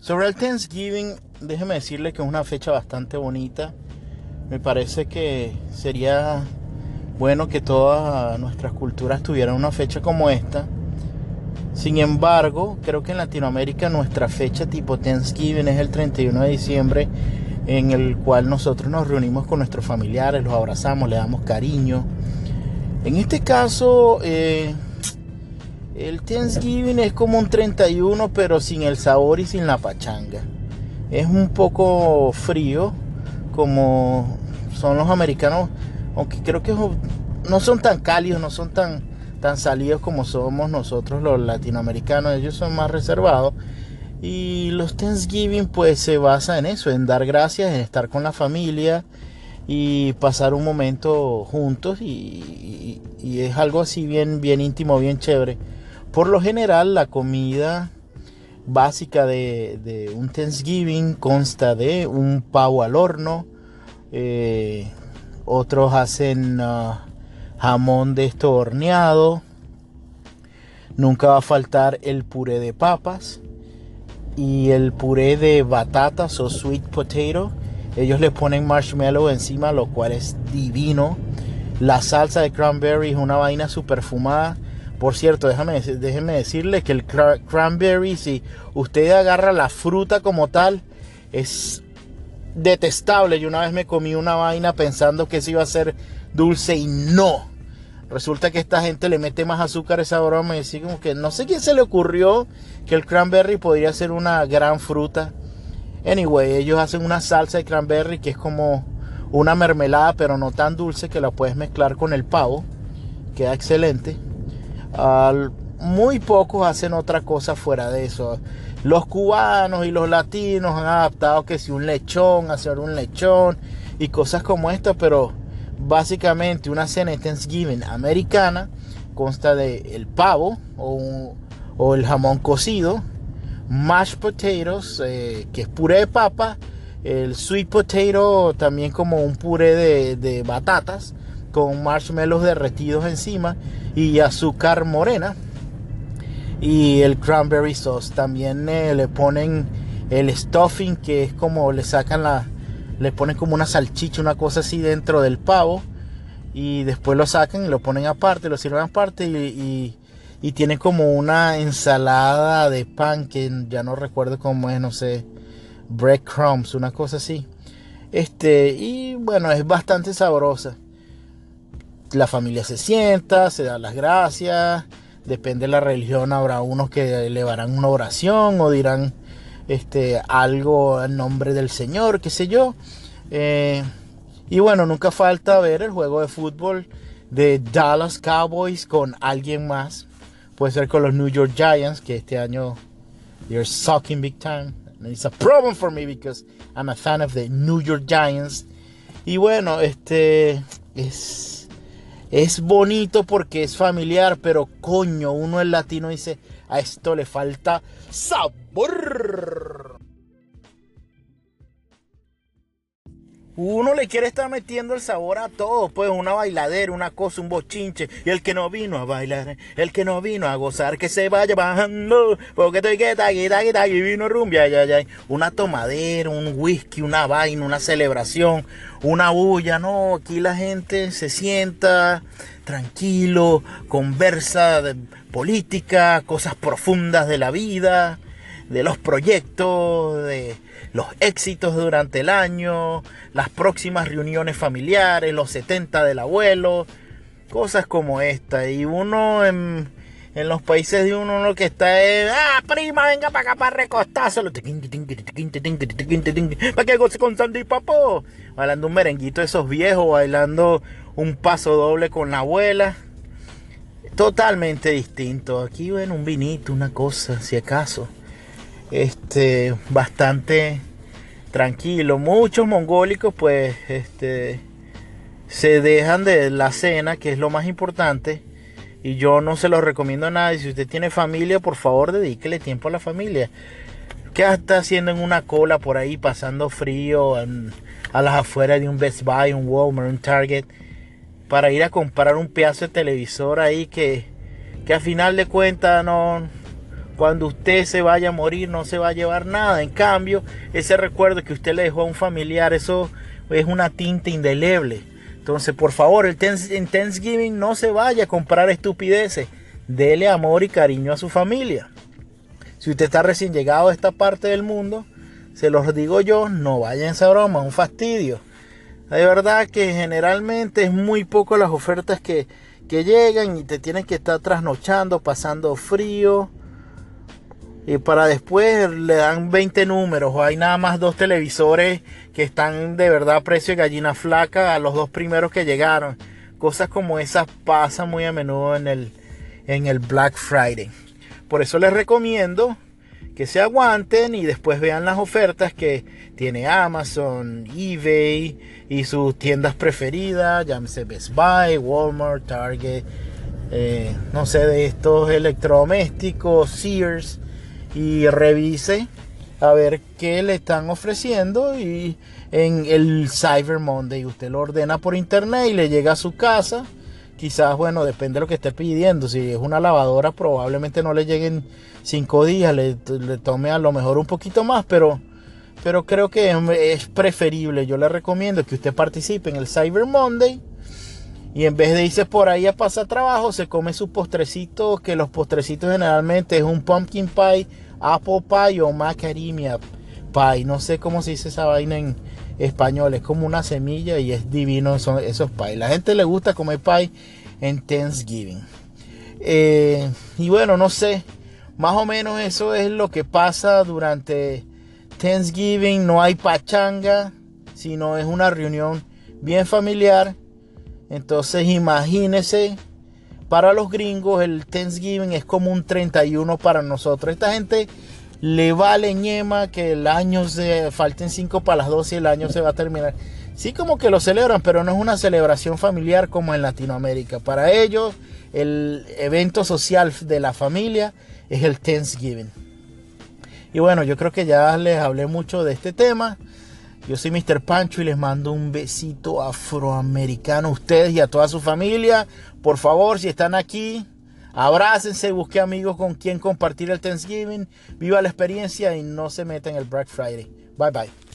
Sobre el Thanksgiving, déjeme decirle que es una fecha bastante bonita. Me parece que sería bueno que todas nuestras culturas tuvieran una fecha como esta. Sin embargo, creo que en Latinoamérica nuestra fecha tipo Thanksgiving es el 31 de diciembre, en el cual nosotros nos reunimos con nuestros familiares, los abrazamos, le damos cariño. En este caso, eh, el Thanksgiving es como un 31, pero sin el sabor y sin la pachanga. Es un poco frío, como son los americanos, aunque creo que no son tan cálidos, no son tan, tan salidos como somos nosotros los latinoamericanos. Ellos son más reservados. Y los Thanksgiving pues se basa en eso, en dar gracias, en estar con la familia y pasar un momento juntos y, es algo así bien, bien íntimo, bien chévere. Por lo general, la comida básica de, un Thanksgiving consta de un pavo al horno. Eh, otros hacen ah, jamón de esto horneado. Nunca va a faltar el puré de papas y el puré de batatas o sweet potato. Ellos le ponen marshmallow encima, lo cual es divino. La salsa de cranberry es una vaina super fumada por cierto, déjame, déjeme decirle que el cranberry, si usted agarra la fruta como tal, es detestable. Yo una vez me comí una vaina pensando que eso iba a ser dulce y no. Resulta que esta gente le mete más azúcar a esa broma y decir como que no sé quién se le ocurrió que el cranberry podría ser una gran fruta. Anyway, ellos hacen una salsa de cranberry que es como una mermelada, pero no tan dulce que la puedes mezclar con el pavo. Queda excelente muy pocos hacen otra cosa fuera de eso. Los cubanos y los latinos han adaptado que si un lechón, hacer un lechón y cosas como esta, pero básicamente una cena Thanksgiving americana consta de el pavo o, el jamón cocido, mashed potatoes, eh, que es puré de papa, el sweet potato también como un puré de, de batatas, con marshmallows derretidos encima y azúcar morena y el cranberry sauce. También eh, le ponen el stuffing que es como le sacan la le ponen como una salchicha, una cosa así dentro del pavo y después lo sacan y lo ponen aparte, lo sirven aparte y, y, tiene como una ensalada de pan que ya no recuerdo cómo es, no sé, breadcrumbs, una cosa así. Este, y bueno, es bastante sabrosa la familia se sienta, se da las gracias, depende de la religión, habrá unos que elevarán una oración o dirán este, algo en nombre del Señor, qué sé yo. Eh, y bueno, nunca falta ver el juego de fútbol de Dallas Cowboys con alguien más. Puede ser con los New York Giants, que este año they're sucking big time. It's a problem for me because I'm a fan of the New York Giants. Y bueno, este es es bonito porque es familiar, pero coño, uno el latino dice, a esto le falta sabor. Uno le quiere estar metiendo el sabor a todo, pues una bailadera, una cosa, un bochinche. Y el que no vino a bailar, el que no vino a gozar, que se vaya bajando. Porque estoy que tagui, tagui, tagui, vino rumbia, ya, ya. Una tomadera, un whisky, una vaina, una celebración, una bulla. No, aquí la gente se sienta tranquilo, conversa de política, cosas profundas de la vida, de los proyectos, de los éxitos durante el año, las próximas reuniones familiares, los 70 del abuelo, cosas como esta. Y uno en, los países de uno lo que está es, ah, prima, venga para acá para recostárselo. Para que goce con Sandy Papo. Bailando un merenguito de esos viejos, bailando un paso doble con la abuela. Totalmente distinto. Aquí, bueno, un vinito, una cosa, si acaso este, bastante tranquilo. Muchos mongólicos pues este, se dejan de la cena, que es lo más importante. Y yo no se lo recomiendo a nadie. Si usted tiene familia, por favor, dedíquele tiempo a la familia. ¿Qué está haciendo en una cola por ahí, pasando frío a las afueras de un Best Buy, un Walmart, un Target, para ir a comprar un pedazo de televisor ahí que, que a final de cuentas no, Cuando usted se vaya a morir no se va a llevar nada. En cambio, ese recuerdo que usted le dejó a un familiar, eso es una tinta indeleble. Entonces, por favor, el en Thanksgiving no se vaya a comprar estupideces. Dele amor y cariño a su familia. Si usted está recién llegado a esta parte del mundo, se los digo yo, no vaya en esa broma, un fastidio. De verdad que generalmente es muy poco las ofertas que, que llegan y te tienen que estar trasnochando, pasando frío. Y para después le dan 20 números hay nada más dos televisores que están de verdad a precio de gallina flaca a los dos primeros que llegaron. Cosas como esas pasan muy a menudo en el, en el Black Friday. Por eso les recomiendo que se aguanten y después vean las ofertas que tiene Amazon, eBay y sus tiendas preferidas, llámese Best Buy, Walmart, Target, eh, no sé, de estos electrodomésticos, Sears, y revise a ver qué le están ofreciendo y en el Cyber Monday usted lo ordena por internet y le llega a su casa quizás, bueno, depende de lo que esté pidiendo. Si es una lavadora, probablemente no le lleguen cinco días, le, tome a lo mejor un poquito más, pero, pero creo que es preferible. Yo le recomiendo que usted participe en el Cyber Monday. Y en vez de irse por ahí a pasar trabajo, se come su postrecito, que los postrecitos generalmente es un pumpkin pie, apple pie o macadamia pie. No sé cómo se dice esa vaina en, español. Es como una semilla y es divino son esos pies. La gente le gusta comer pie en Thanksgiving. Eh, y bueno, no sé. Más o menos eso es lo que pasa durante Thanksgiving. No hay pachanga, sino es una reunión bien familiar. Entonces imagínense, para los gringos el Thanksgiving es como un 31 para nosotros. Esta gente le vale ñema que el año se falten 5 para las 12 y el año se va a terminar. Sí como que lo celebran, pero no es una celebración familiar como en Latinoamérica. Para ellos el evento social de la familia es el Thanksgiving. Y bueno, yo creo que ya les hablé mucho de este tema. Yo soy Mr. Pancho y les mando un besito afroamericano a ustedes y a toda su familia. Por favor, si están aquí, Abrácense, busque amigos con quien compartir el Thanksgiving, viva la experiencia y no se meta en el Black Friday. Bye bye.